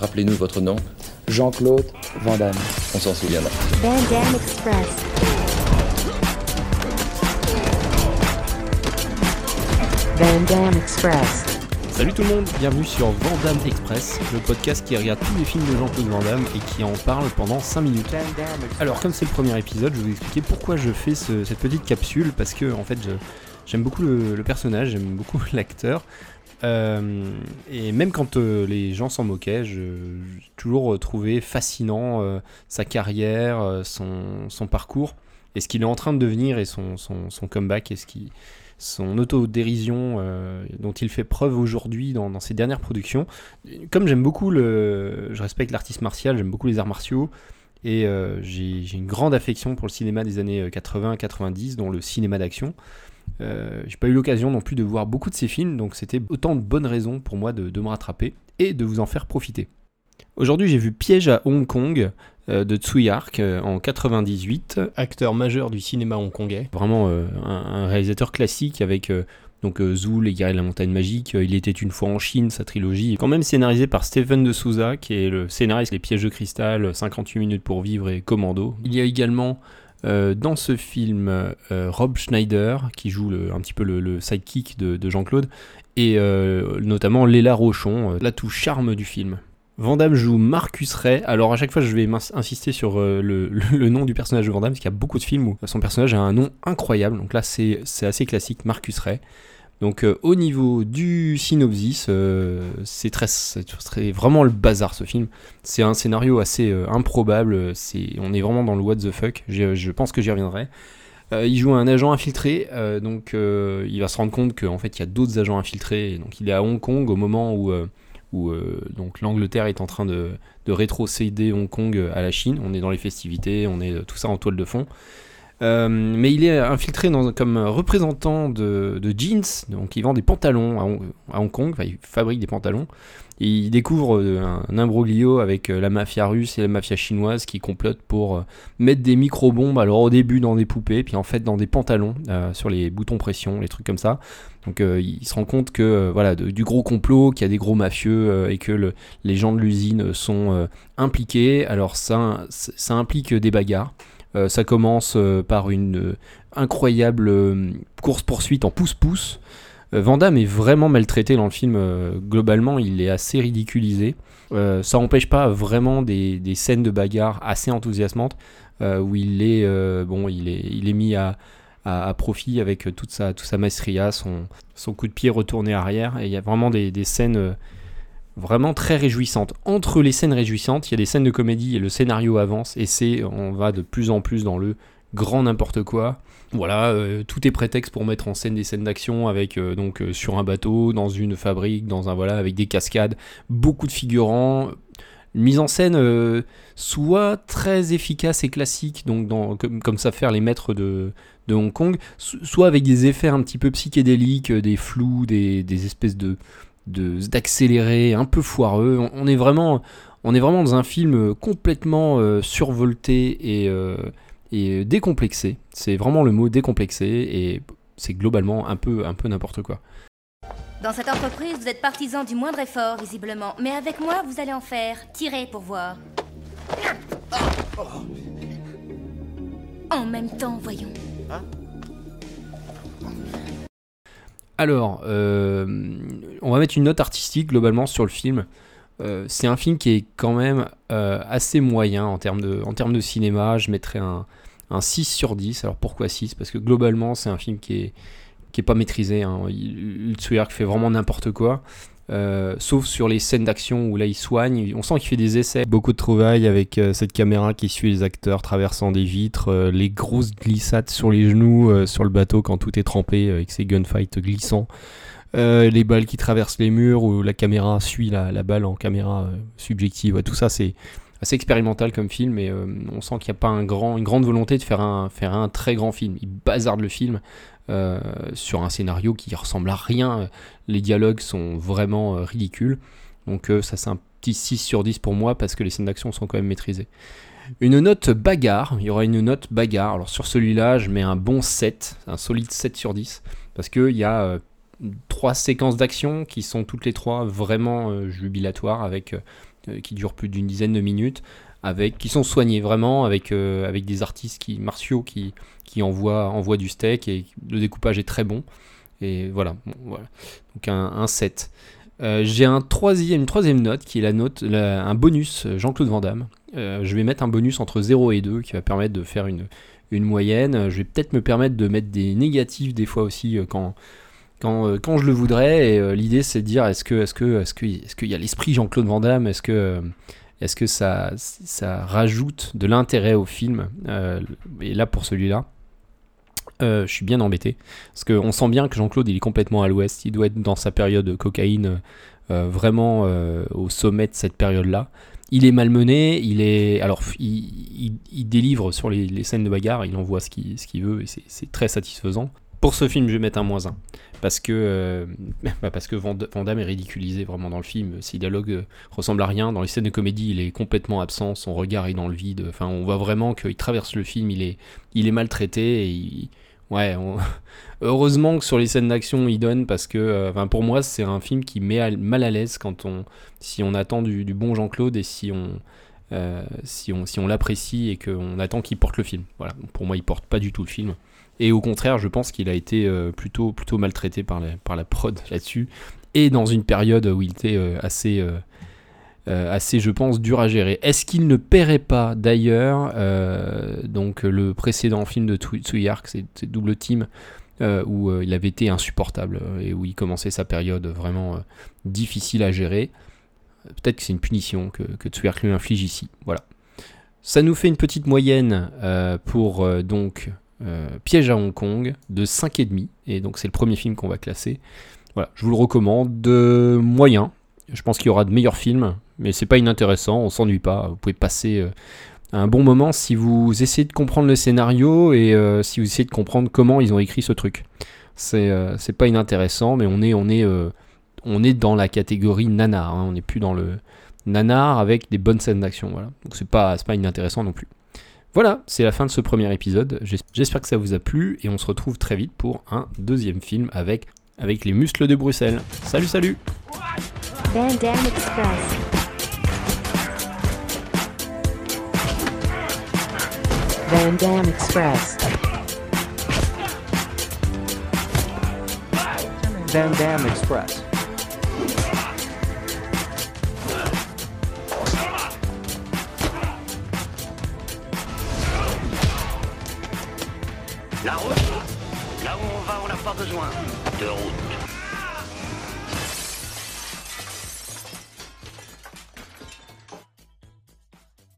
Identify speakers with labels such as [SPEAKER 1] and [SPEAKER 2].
[SPEAKER 1] Rappelez-nous votre nom.
[SPEAKER 2] Jean-Claude Van Damme.
[SPEAKER 1] On s'en souviendra.
[SPEAKER 3] Van Damme Express. Van Damme Express.
[SPEAKER 4] Salut tout le monde, bienvenue sur Vandame Express, le podcast qui regarde tous les films de Jean-Claude Van Damme et qui en parle pendant 5 minutes. Alors comme c'est le premier épisode, je vais vous expliquer pourquoi je fais ce- cette petite capsule, parce que en fait j'aime beaucoup le, le personnage, j'aime beaucoup l'acteur. Euh, et même quand euh, les gens s'en moquaient, j'ai toujours trouvé fascinant euh, sa carrière, euh, son, parcours, et ce qu'il est en train de devenir, et son, comeback, et ce qui, son autodérision euh, dont il fait preuve aujourd'hui dans, dans ses dernières productions. Comme j'aime beaucoup le, je respecte l'artiste martial, j'aime beaucoup les arts martiaux et euh, j'ai une grande affection pour le cinéma des années 80-90, dont le cinéma d'action. Euh, j'ai pas eu l'occasion non plus de voir beaucoup de ces films, donc c'était autant de bonnes raisons pour moi de, de me rattraper et de vous en faire profiter. Aujourd'hui, j'ai vu Piège à Hong Kong euh, de Tsui Hark euh, en 98, acteur majeur du cinéma hongkongais. Vraiment euh, un, un réalisateur classique avec donc Les guerriers de la montagne magique, Il était une fois en Chine, sa trilogie, quand même scénarisé par Stephen de Souza, qui est le scénariste des Pièges de cristal, 58 minutes pour vivre et Commando. Il y a également euh, dans ce film euh, Rob Schneider, qui joue un petit peu le, sidekick de, de Jean-Claude, et euh, notamment Léla Rochon, euh, l'atout charme du film. Vandamme joue Marcus Ray. Alors à chaque fois, je vais insister sur le, nom du personnage de Vandamme, parce qu'il y a beaucoup de films où son personnage a un nom incroyable. Donc là, c'est assez classique, Marcus Ray. Donc euh, au niveau du synopsis, euh, c'est très, vraiment le bazar ce film. C'est un scénario assez euh, improbable. On est vraiment dans le what the fuck. Je pense que j'y reviendrai. Il joue un agent infiltré, donc il va se rendre compte qu'en fait il y a d'autres agents infiltrés. Donc il est à Hong Kong au moment où, donc l'Angleterre est en train de, de rétrocéder Hong Kong à la Chine. On est dans les festivités, on est tout ça en toile de fond. Euh, mais il est infiltré dans, comme représentant de, de jeans, donc il vend des pantalons à Hong, Kong, enfin il fabrique des pantalons. Il découvre euh, un, imbroglio avec euh, la mafia russe et la mafia chinoise qui complotent pour mettre des micro-bombes, alors au début dans des poupées, puis en fait dans des pantalons, sur les boutons pression, les trucs comme ça. Donc il se rend compte que voilà du gros complot, qu'il y a des gros mafieux et que le- les gens de l'usine sont impliqués. Alors ça, ça implique des bagarres. Euh, ça commence euh, par une euh, incroyable course-poursuite en pouce-pouce. Van est vraiment maltraité dans le film. globalement, il est assez ridiculisé. Ça n'empêche pas vraiment des, scènes de bagarre assez enthousiasmantes où il est, bon, il est, il est mis à, à, profit avec toute sa, toute sa maestria, son, son coup de pied retourné arrière. Et il y a vraiment des, des scènes vraiment très réjouissantes. Entre les scènes réjouissantes, il y a des scènes de comédie et le scénario avance et c'est, on va de plus en plus dans le grand n'importe quoi. Voilà, euh, tout est prétexte pour mettre en scène des scènes d'action avec euh, donc euh, sur un bateau, dans une fabrique, dans un voilà, avec des cascades, beaucoup de figurants, mise en scène soit très efficace et classique, donc comme, comme savent faire les maîtres de, Hong Kong, so- soit avec des effets un petit peu psychédéliques, des flous, des espèces de de- d'accélérés un peu foireux. On, on est vraiment on est vraiment dans un film euh, complètement euh, survolté et euh, et décomplexé. C'est vraiment le mot décomplexé et c'est globalement un peu, un peu n'importe quoi.
[SPEAKER 5] Dans cette entreprise, vous êtes partisan du moindre effort, visiblement. Mais avec moi, vous allez en faire. Tirez pour voir. En même temps, voyons.
[SPEAKER 4] Alors, euh, on va mettre une note artistique globalement sur le film. Euh, c'est un film qui est quand même euh, assez moyen en termes, de, cinéma. Je mettrais un, un 6 sur 10. Alors pourquoi 6 Parce que globalement, c'est un film qui est, qui est pas maîtrisé. Hein. Fait vraiment n'importe quoi. Euh, sauf sur les scènes d'action où là il soigne, on sent qu'il fait des essais. Beaucoup de trouvailles avec euh, cette caméra qui suit les acteurs traversant des vitres, euh, les grosses glissades sur les genoux sur le bateau quand tout est trempé avec ces gunfights glissants. Les balles qui traversent les murs où la caméra suit la, balle en caméra subjective. Tout ça c'est assez expérimental comme film et euh, on sent qu'il n'y a pas un grand, une grande volonté de faire un, faire un très grand film. Il bazarde le film euh, sur un scénario qui ressemble à rien. Les dialogues sont vraiment euh, ridicules. Donc ça c'est un petit 6 sur 10 pour moi parce que les scènes d'action sont quand même maîtrisées. Une note bagarre, il y aura une note bagarre. Alors sur celui-là, je mets un bon 7, un solide 7 sur 10 parce qu'il y a trois séquences d'action qui sont toutes les trois vraiment jubilatoires avec qui durent plus d'une dizaine de minutes, avec, qui sont soignés vraiment, avec, euh, avec des artistes qui, martiaux qui, qui envoient, envoient du steak, et le découpage est très bon. Et voilà, voilà. donc un, un 7. Euh, J'ai un troisième, une troisième note qui est la note, un bonus euh, Jean-Claude Van Damme. Euh, je vais mettre un bonus entre 0 et 2 qui va permettre de faire une, une moyenne. Euh, Je vais peut-être me permettre de mettre des négatifs des fois aussi euh, quand, quand, euh, quand je le voudrais. Et euh, l'idée c'est de dire est-ce que est-ce que est-ce qu'il y a l'esprit Jean-Claude Van Damme? Est-ce que euh, est-ce que ça ça rajoute de l'intérêt au film Et là pour celui-là. je suis bien embêté parce qu'on sent bien que Jean-Claude il est complètement à l'ouest, il doit être dans sa période cocaïne vraiment au sommet de cette période-là. Il est malmené, il est alors il, délivre sur les, les scènes de bagarre, il envoie ce qu'il qu'il veut et c'est très satisfaisant. Pour ce film, je vais mettre un moins 1 parce que euh, bah, est ridiculisé vraiment dans le film. Ses dialogues euh, ressemblent à rien. Dans les scènes de comédie, il est complètement absent. Son regard est dans le vide. Enfin, on voit vraiment qu'il traverse le film. Il est il est maltraité Heureusement que sur les scènes d'action, il donne parce que euh, enfin, pour moi, c'est un film qui met mal à l'aise quand on si on attend du, du bon Jean-Claude et si on euh, si on, si on l'apprécie et qu'on attend qu'il porte le film. Voilà, pour moi, il porte pas du tout le film. Et au contraire, je pense qu'il a été euh, plutôt, plutôt maltraité par la, par la prod là-dessus. Et dans une période où il était euh, assez, assez, je pense, dur à gérer. Est-ce qu'il ne paierait pas d'ailleurs le précédent film de Tsu- Tsuyark, c'est Double Team, où il avait été insupportable et où il commençait sa période vraiment difficile à gérer. Peut-être que c'est une punition que, que Tsuyark lui inflige ici. Voilà. Ça nous fait une petite moyenne euh, pour euh, donc euh, Piège à Hong Kong de 5,5. Et donc c'est le premier film qu'on va classer. Voilà, je vous le recommande. De moyen. Je pense qu'il y aura de meilleurs films, mais c'est pas inintéressant, on s'ennuie pas. Vous pouvez passer un bon moment si vous essayez de comprendre le scénario et si vous essayez de comprendre comment ils ont écrit ce truc. C'est pas inintéressant, mais on est, on est, on est dans la catégorie nanar. hein. On n'est plus dans le nanar avec des bonnes scènes d'action. Voilà. Donc c'est pas, c'est pas inintéressant non plus. Voilà, c'est la fin de ce premier épisode. J'es- J'espère que ça vous a plu et on se retrouve très vite pour un deuxième film avec, avec les muscles de Bruxelles. Salut, salut
[SPEAKER 3] Van Damme Express. Van Damme Express.
[SPEAKER 1] Van Damme Express.
[SPEAKER 6] La route Là où on va, on n'a pas besoin de route.